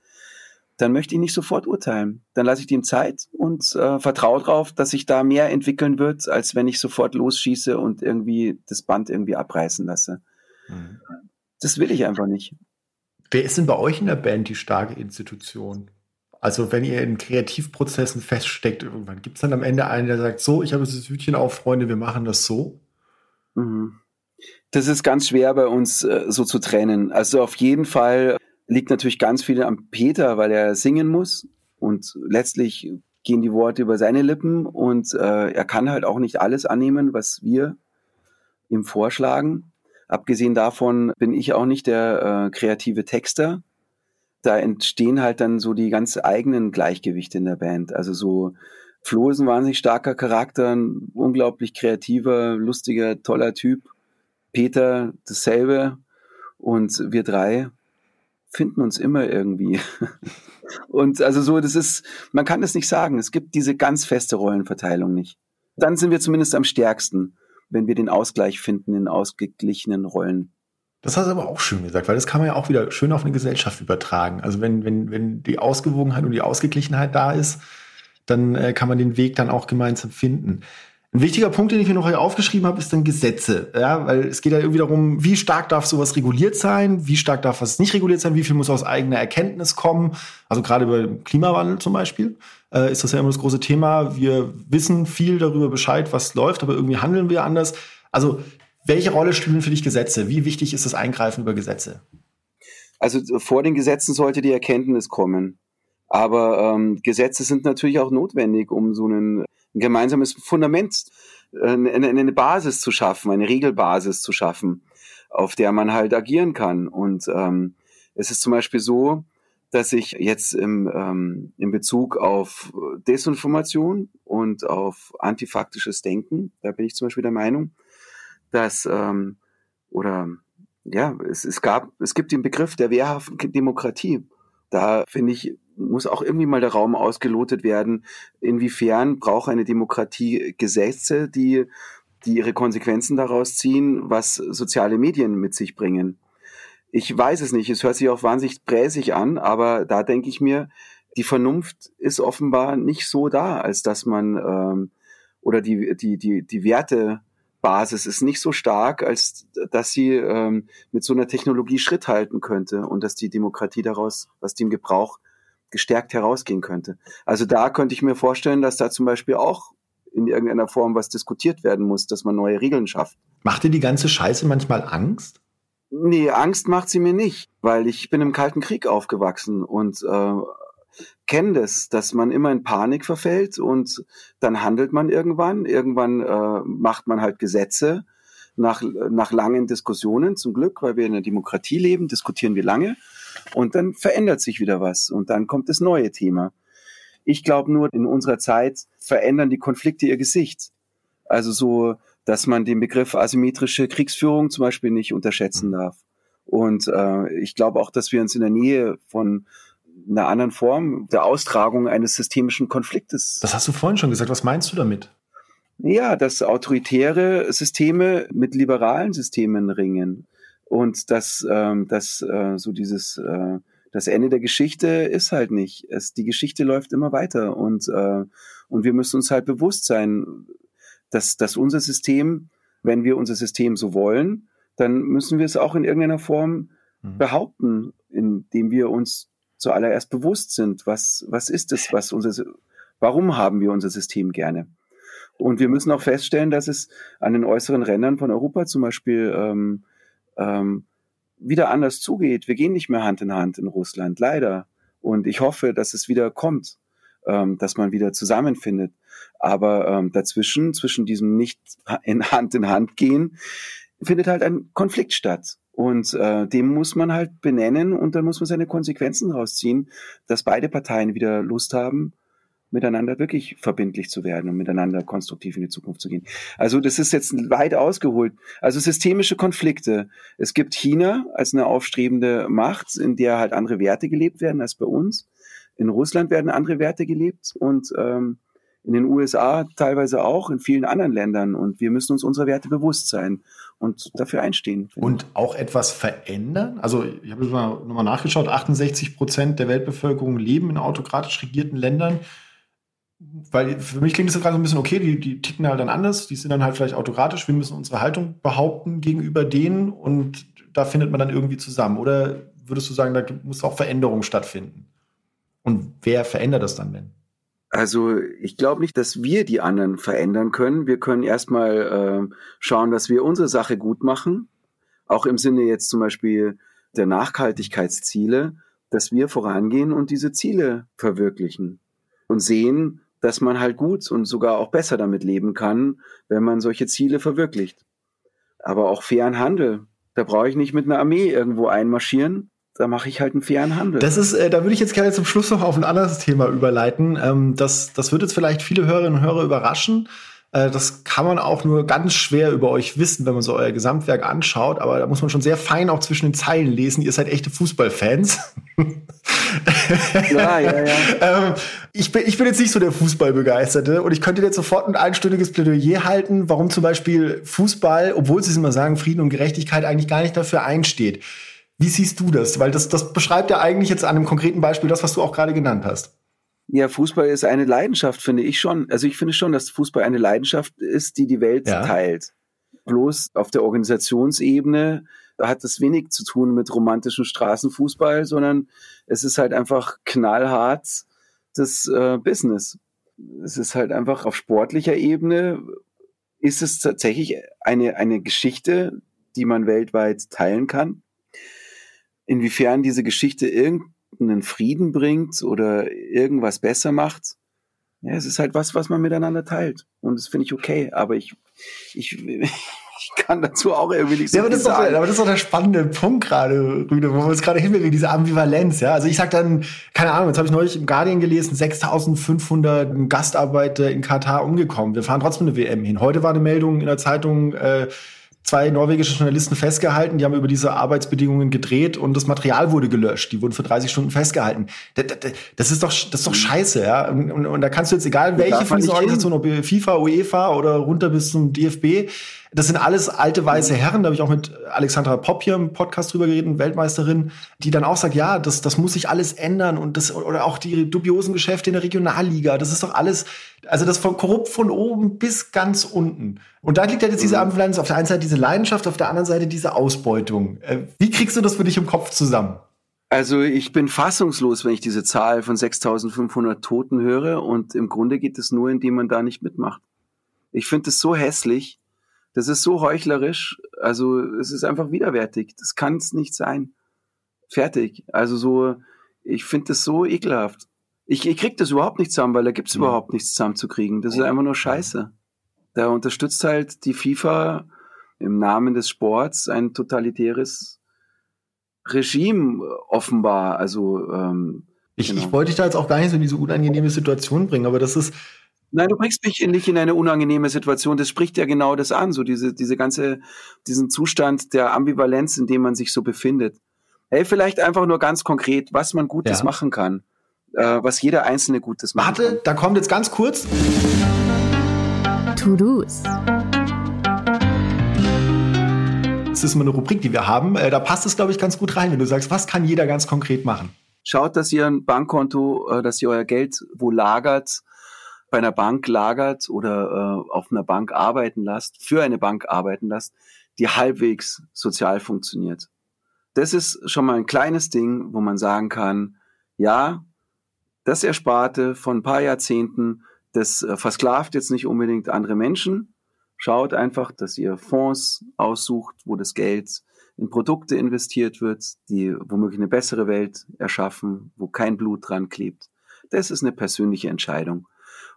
dann möchte ich nicht sofort urteilen. Dann lasse ich ihm Zeit und äh, vertraue darauf, dass sich da mehr entwickeln wird, als wenn ich sofort losschieße und irgendwie das Band irgendwie abreißen lasse. Mhm. Das will ich einfach nicht. Wer ist denn bei euch in der Band die starke Institution? Also wenn ihr in Kreativprozessen feststeckt, irgendwann gibt es dann am Ende einen, der sagt, so, ich habe das Hütchen auf, Freunde, wir machen das so? Mhm. Das ist ganz schwer bei uns äh, so zu trennen. Also auf jeden Fall liegt natürlich ganz viel am Peter, weil er singen muss und letztlich gehen die Worte über seine Lippen und äh, er kann halt auch nicht alles annehmen, was wir ihm vorschlagen. Abgesehen davon bin ich auch nicht der äh, kreative Texter. Da entstehen halt dann so die ganz eigenen Gleichgewichte in der Band. Also so Flo ist ein wahnsinnig starker Charakter, ein unglaublich kreativer, lustiger, toller Typ. Peter dasselbe. Und wir drei finden uns immer irgendwie. <laughs> Und also so, das ist, man kann das nicht sagen. Es gibt diese ganz feste Rollenverteilung nicht. Dann sind wir zumindest am stärksten wenn wir den Ausgleich finden in ausgeglichenen Rollen. Das hast du aber auch schön gesagt, weil das kann man ja auch wieder schön auf eine Gesellschaft übertragen. Also wenn, wenn, wenn die Ausgewogenheit und die Ausgeglichenheit da ist, dann äh, kann man den Weg dann auch gemeinsam finden. Ein wichtiger Punkt, den ich mir noch hier aufgeschrieben habe, ist dann Gesetze. Ja, weil es geht ja irgendwie darum, wie stark darf sowas reguliert sein, wie stark darf was nicht reguliert sein, wie viel muss aus eigener Erkenntnis kommen. Also gerade über Klimawandel zum Beispiel äh, ist das ja immer das große Thema. Wir wissen viel darüber Bescheid, was läuft, aber irgendwie handeln wir anders. Also welche Rolle spielen für dich Gesetze? Wie wichtig ist das Eingreifen über Gesetze? Also vor den Gesetzen sollte die Erkenntnis kommen. Aber ähm, Gesetze sind natürlich auch notwendig, um so einen ein gemeinsames Fundament, äh, eine, eine Basis zu schaffen, eine Regelbasis zu schaffen, auf der man halt agieren kann. Und ähm, es ist zum Beispiel so, dass ich jetzt im, ähm, in Bezug auf Desinformation und auf antifaktisches Denken, da bin ich zum Beispiel der Meinung, dass ähm, oder ja, es, es gab, es gibt den Begriff der wehrhaften Demokratie. Da finde ich, muss auch irgendwie mal der Raum ausgelotet werden, inwiefern braucht eine Demokratie Gesetze, die, die ihre Konsequenzen daraus ziehen, was soziale Medien mit sich bringen. Ich weiß es nicht. Es hört sich auch wahnsinnig bräsig an, aber da denke ich mir, die Vernunft ist offenbar nicht so da, als dass man ähm, oder die die die die Wertebasis ist nicht so stark, als dass sie ähm, mit so einer Technologie Schritt halten könnte und dass die Demokratie daraus, was dem Gebrauch gestärkt herausgehen könnte. Also da könnte ich mir vorstellen, dass da zum Beispiel auch in irgendeiner Form was diskutiert werden muss, dass man neue Regeln schafft. Macht dir die ganze Scheiße manchmal Angst? Nee, Angst macht sie mir nicht, weil ich bin im Kalten Krieg aufgewachsen und äh, kenne das, dass man immer in Panik verfällt und dann handelt man irgendwann. Irgendwann äh, macht man halt Gesetze nach, nach langen Diskussionen, zum Glück, weil wir in einer Demokratie leben, diskutieren wir lange und dann verändert sich wieder was und dann kommt das neue Thema. Ich glaube nur, in unserer Zeit verändern die Konflikte ihr Gesicht. Also so dass man den Begriff asymmetrische Kriegsführung zum Beispiel nicht unterschätzen mhm. darf. Und äh, ich glaube auch, dass wir uns in der Nähe von einer anderen Form der Austragung eines systemischen Konfliktes. Das hast du vorhin schon gesagt. Was meinst du damit? Ja, dass autoritäre Systeme mit liberalen Systemen ringen und dass, ähm, dass äh, so dieses äh, das Ende der Geschichte ist halt nicht. Es, die Geschichte läuft immer weiter und äh, und wir müssen uns halt bewusst sein, dass, dass unser System, wenn wir unser System so wollen, dann müssen wir es auch in irgendeiner Form mhm. behaupten, indem wir uns zuallererst bewusst sind, was, was ist es, was unser, warum haben wir unser System gerne? Und wir müssen auch feststellen, dass es an den äußeren Rändern von Europa zum Beispiel ähm, ähm, wieder anders zugeht. Wir gehen nicht mehr Hand in Hand in Russland, leider. Und ich hoffe, dass es wieder kommt, ähm, dass man wieder zusammenfindet. Aber ähm, dazwischen, zwischen diesem nicht in Hand in Hand gehen, findet halt ein Konflikt statt. Und äh, dem muss man halt benennen und dann muss man seine Konsequenzen rausziehen, dass beide Parteien wieder Lust haben, miteinander wirklich verbindlich zu werden und miteinander konstruktiv in die Zukunft zu gehen. Also das ist jetzt weit ausgeholt. Also systemische Konflikte. Es gibt China als eine aufstrebende Macht, in der halt andere Werte gelebt werden als bei uns. In Russland werden andere Werte gelebt und ähm, in den USA teilweise auch, in vielen anderen Ländern. Und wir müssen uns unserer Werte bewusst sein und dafür einstehen. Und auch etwas verändern? Also ich habe mal nochmal nachgeschaut, 68 Prozent der Weltbevölkerung leben in autokratisch regierten Ländern. Weil für mich klingt das gerade so ein bisschen okay, die, die ticken halt dann anders, die sind dann halt vielleicht autokratisch, wir müssen unsere Haltung behaupten gegenüber denen und da findet man dann irgendwie zusammen. Oder würdest du sagen, da muss auch Veränderung stattfinden? Und wer verändert das dann, wenn? Also ich glaube nicht, dass wir die anderen verändern können. Wir können erstmal äh, schauen, dass wir unsere Sache gut machen, auch im Sinne jetzt zum Beispiel der Nachhaltigkeitsziele, dass wir vorangehen und diese Ziele verwirklichen und sehen, dass man halt gut und sogar auch besser damit leben kann, wenn man solche Ziele verwirklicht. Aber auch fairen Handel. Da brauche ich nicht mit einer Armee irgendwo einmarschieren, da mache ich halt einen fairen Handel. Das ist, äh, da würde ich jetzt gerne zum Schluss noch auf ein anderes Thema überleiten. Ähm, das, das wird jetzt vielleicht viele Hörerinnen und Hörer überraschen. Äh, das kann man auch nur ganz schwer über euch wissen, wenn man so euer Gesamtwerk anschaut. Aber da muss man schon sehr fein auch zwischen den Zeilen lesen. Ihr seid echte Fußballfans. Ja, ja, ja. <laughs> ähm, ich, bin, ich bin jetzt nicht so der Fußballbegeisterte und ich könnte jetzt sofort ein einstündiges Plädoyer halten, warum zum Beispiel Fußball, obwohl sie es immer sagen, Frieden und Gerechtigkeit eigentlich gar nicht dafür einsteht. Wie siehst du das? Weil das, das beschreibt ja eigentlich jetzt an einem konkreten Beispiel das, was du auch gerade genannt hast. Ja, Fußball ist eine Leidenschaft, finde ich schon. Also ich finde schon, dass Fußball eine Leidenschaft ist, die die Welt ja. teilt. Bloß auf der Organisationsebene hat es wenig zu tun mit romantischem Straßenfußball, sondern es ist halt einfach knallhart das äh, Business. Es ist halt einfach auf sportlicher Ebene ist es tatsächlich eine, eine Geschichte, die man weltweit teilen kann inwiefern diese Geschichte irgendeinen Frieden bringt oder irgendwas besser macht, ja, es ist halt was, was man miteinander teilt. Und das finde ich okay. Aber ich, ich, <laughs> ich kann dazu auch irgendwie nicht so ja, aber das, sagen. Doch, aber das ist doch der spannende Punkt gerade, Rüde, wo wir uns gerade hinbewegen, diese Ambivalenz. Ja, also ich sag dann, keine Ahnung, jetzt habe ich neulich im Guardian gelesen, 6.500 Gastarbeiter in Katar umgekommen. Wir fahren trotzdem eine WM hin. Heute war eine Meldung in der Zeitung. Äh, zwei norwegische Journalisten festgehalten, die haben über diese Arbeitsbedingungen gedreht und das Material wurde gelöscht. Die wurden für 30 Stunden festgehalten. Das, das ist doch, das ist doch scheiße, ja. Und, und, und da kannst du jetzt, egal welche von diesen Organisationen, ob FIFA, UEFA oder runter bis zum DFB, das sind alles alte weiße Herren, da habe ich auch mit Alexandra Popp hier im Podcast drüber geredet, Weltmeisterin, die dann auch sagt, ja, das, das muss sich alles ändern und das, oder auch die dubiosen Geschäfte in der Regionalliga, das ist doch alles, also das von korrupt von oben bis ganz unten. Und da liegt halt jetzt diese mhm. Ambivalenz, auf der einen Seite diese Leidenschaft, auf der anderen Seite diese Ausbeutung. Äh, wie kriegst du das für dich im Kopf zusammen? Also ich bin fassungslos, wenn ich diese Zahl von 6.500 Toten höre und im Grunde geht es nur, indem man da nicht mitmacht. Ich finde es so hässlich, das ist so heuchlerisch. Also es ist einfach widerwärtig. Das kann es nicht sein. Fertig. Also so, ich finde das so ekelhaft. Ich, ich krieg das überhaupt nicht zusammen, weil da gibt's ja. überhaupt nichts zusammenzukriegen. Das ist einfach nur Scheiße. Da unterstützt halt die FIFA im Namen des Sports ein totalitäres Regime offenbar. Also ähm, ich, genau. ich wollte dich da jetzt auch gar nicht so in diese unangenehme Situation bringen, aber das ist Nein, du bringst mich nicht in eine unangenehme Situation. Das spricht ja genau das an, so diese, diese ganze, diesen Zustand der Ambivalenz, in dem man sich so befindet. Hey, vielleicht einfach nur ganz konkret, was man Gutes ja. machen kann, äh, was jeder Einzelne Gutes machen Warte, kann. da kommt jetzt ganz kurz. To-Dos. Das ist mal eine Rubrik, die wir haben. Äh, da passt es, glaube ich, ganz gut rein, wenn du sagst, was kann jeder ganz konkret machen? Schaut, dass ihr ein Bankkonto, äh, dass ihr euer Geld wo lagert, bei einer Bank lagert oder äh, auf einer Bank arbeiten lasst, für eine Bank arbeiten lasst, die halbwegs sozial funktioniert. Das ist schon mal ein kleines Ding, wo man sagen kann, ja, das Ersparte von ein paar Jahrzehnten, das äh, versklavt jetzt nicht unbedingt andere Menschen. Schaut einfach, dass ihr Fonds aussucht, wo das Geld in Produkte investiert wird, die womöglich eine bessere Welt erschaffen, wo kein Blut dran klebt. Das ist eine persönliche Entscheidung.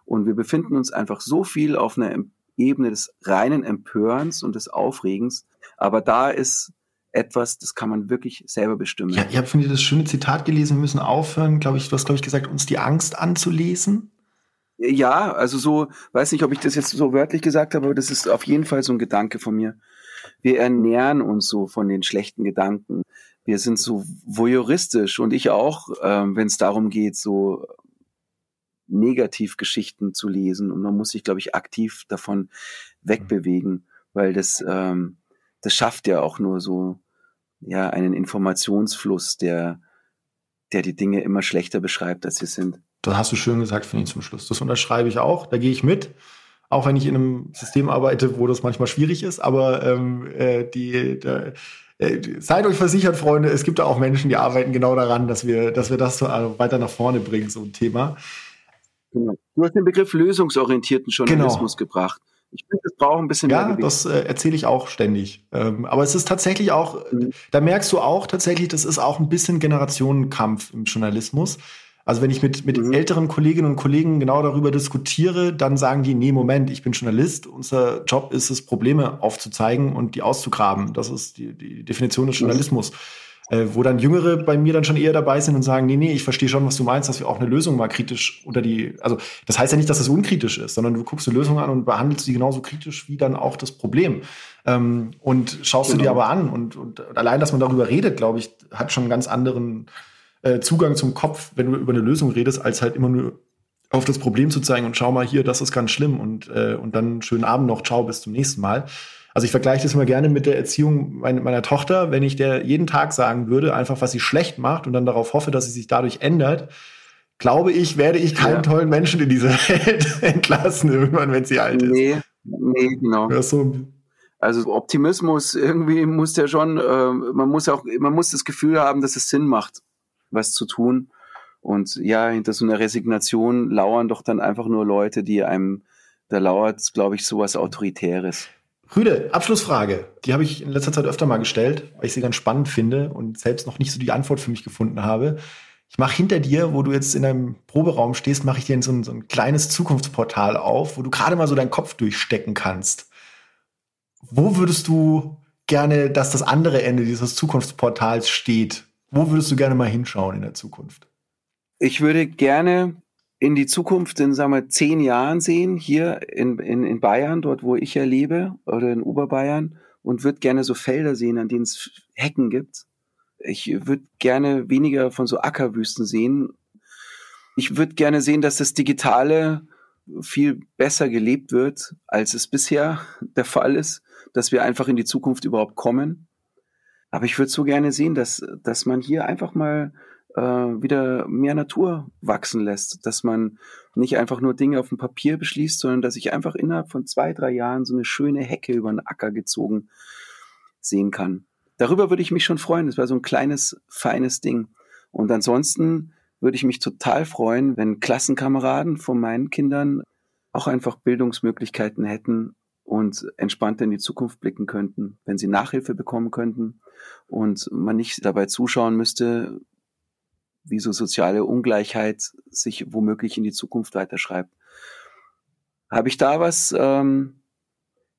Und wir befinden uns einfach so viel auf einer Ebene des reinen Empörens und des Aufregens. Aber da ist etwas, das kann man wirklich selber bestimmen. Ja, ich habe von dir das schöne Zitat gelesen, wir müssen aufhören, glaube ich, du hast, glaube ich, gesagt, uns die Angst anzulesen. Ja, also so, weiß nicht, ob ich das jetzt so wörtlich gesagt habe, aber das ist auf jeden Fall so ein Gedanke von mir. Wir ernähren uns so von den schlechten Gedanken. Wir sind so voyeuristisch und ich auch, ähm, wenn es darum geht, so Negativgeschichten zu lesen und man muss sich, glaube ich, aktiv davon wegbewegen, weil das, ähm, das schafft ja auch nur so ja einen Informationsfluss, der, der die Dinge immer schlechter beschreibt, als sie sind. Das hast du schön gesagt, finde ich zum Schluss. Das unterschreibe ich auch, da gehe ich mit. Auch wenn ich in einem System arbeite, wo das manchmal schwierig ist, aber ähm, äh, die, der, äh, seid euch versichert, Freunde, es gibt da auch Menschen, die arbeiten genau daran, dass wir, dass wir das so äh, weiter nach vorne bringen, so ein Thema. Genau. Du hast den Begriff lösungsorientierten Journalismus genau. gebracht. Ich finde, das braucht ein bisschen ja, mehr. Ja, das äh, erzähle ich auch ständig. Ähm, aber es ist tatsächlich auch, mhm. da merkst du auch tatsächlich, das ist auch ein bisschen Generationenkampf im Journalismus. Also wenn ich mit, mit mhm. älteren Kolleginnen und Kollegen genau darüber diskutiere, dann sagen die, nee, Moment, ich bin Journalist. Unser Job ist es, Probleme aufzuzeigen und die auszugraben. Das ist die, die Definition des mhm. Journalismus. Mhm äh, wo dann Jüngere bei mir dann schon eher dabei sind und sagen, nee, nee, ich verstehe schon, was du meinst, dass wir auch eine Lösung mal kritisch unter die, also das heißt ja nicht, dass das unkritisch ist, sondern du guckst eine Lösung an und behandelst sie genauso kritisch wie dann auch das Problem. Ähm, und schaust genau. du dir genau. aber an und, und, und allein, dass man darüber redet, glaube ich, hat schon einen ganz anderen äh, Zugang zum Kopf, wenn du über eine Lösung redest, als halt immer nur auf das Problem zu zeigen und schau mal hier, das ist ganz schlimm und, äh, und dann schönen Abend noch, ciao, bis zum nächsten Mal. Also ich vergleiche das immer gerne mit der Erziehung meiner Tochter. Wenn ich der jeden Tag sagen würde, einfach was sie schlecht macht und dann darauf hoffe, dass sie sich dadurch ändert, glaube ich, werde ich keinen ja. tollen Menschen in dieser <laughs> Welt entlassen, irgendwann, wenn sie alt ist. Nee, nee, genau. Ja, so. Also Optimismus irgendwie muss der schon, äh, man muss auch, man muss das Gefühl haben, dass es Sinn macht, was zu tun. Und ja, hinter so einer Resignation lauern doch dann einfach nur Leute, die einem, da lauert, glaube ich, sowas Autoritäres. Rüde, Abschlussfrage. Die habe ich in letzter Zeit öfter mal gestellt, weil ich sie ganz spannend finde und selbst noch nicht so die Antwort für mich gefunden habe. Ich mache hinter dir, wo du jetzt in einem Proberaum stehst, mache ich dir so ein, so ein kleines Zukunftsportal auf, wo du gerade mal so deinen Kopf durchstecken kannst. Wo würdest du gerne, dass das andere Ende dieses Zukunftsportals steht? Wo würdest du gerne mal hinschauen in der Zukunft? Ich würde gerne in die Zukunft in sagen wir, zehn Jahren sehen, hier in, in, in Bayern, dort wo ich ja lebe, oder in Oberbayern, und würde gerne so Felder sehen, an denen es Hecken gibt. Ich würde gerne weniger von so Ackerwüsten sehen. Ich würde gerne sehen, dass das Digitale viel besser gelebt wird, als es bisher <laughs> der Fall ist, dass wir einfach in die Zukunft überhaupt kommen. Aber ich würde so gerne sehen, dass, dass man hier einfach mal äh, wieder mehr Natur wachsen lässt, dass man nicht einfach nur Dinge auf dem Papier beschließt, sondern dass ich einfach innerhalb von zwei, drei Jahren so eine schöne Hecke über einen Acker gezogen sehen kann. Darüber würde ich mich schon freuen. Das wäre so ein kleines, feines Ding. Und ansonsten würde ich mich total freuen, wenn Klassenkameraden von meinen Kindern auch einfach Bildungsmöglichkeiten hätten und entspannter in die Zukunft blicken könnten, wenn sie Nachhilfe bekommen könnten und man nicht dabei zuschauen müsste, wie so soziale Ungleichheit sich womöglich in die Zukunft weiterschreibt. Habe ich da was ähm,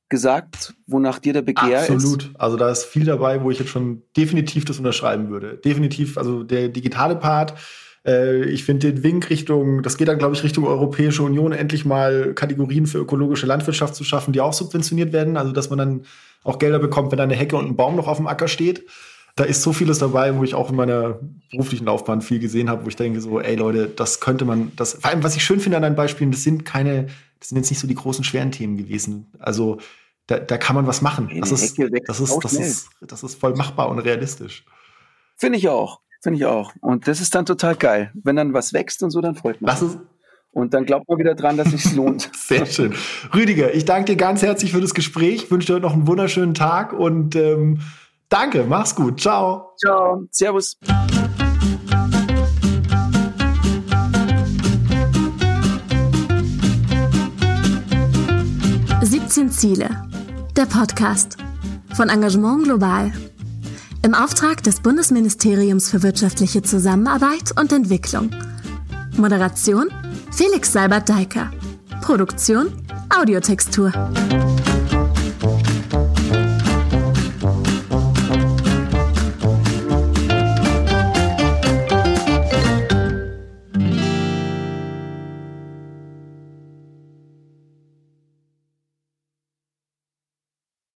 gesagt, wonach dir der Begehr Absolut. ist? Absolut. Also da ist viel dabei, wo ich jetzt schon definitiv das unterschreiben würde. Definitiv, also der digitale Part. Äh, ich finde den Wink Richtung, das geht dann, glaube ich, Richtung Europäische Union, endlich mal Kategorien für ökologische Landwirtschaft zu schaffen, die auch subventioniert werden. Also dass man dann auch Gelder bekommt, wenn da eine Hecke und ein Baum noch auf dem Acker steht da ist so vieles dabei, wo ich auch in meiner beruflichen Laufbahn viel gesehen habe, wo ich denke so, ey Leute, das könnte man, das, vor allem was ich schön finde an deinen Beispielen, das sind keine, das sind jetzt nicht so die großen schweren Themen gewesen. Also da, da kann man was machen. Das ist, das ist, das ist, das ist voll machbar und realistisch. Finde ich auch. Finde ich auch. Und das ist dann total geil. Wenn dann was wächst und so, dann freut man sich. Und dann glaubt man wieder dran, dass es sich lohnt. <laughs> Sehr schön. Rüdiger, ich danke dir ganz herzlich für das Gespräch. Wünsche dir noch einen wunderschönen Tag und ähm, Danke, mach's gut. Ciao. Ciao. Servus. »17 Ziele«, der Podcast von Engagement Global. Im Auftrag des Bundesministeriums für wirtschaftliche Zusammenarbeit und Entwicklung. Moderation Felix Seibert-Deiker. Produktion Audiotextur.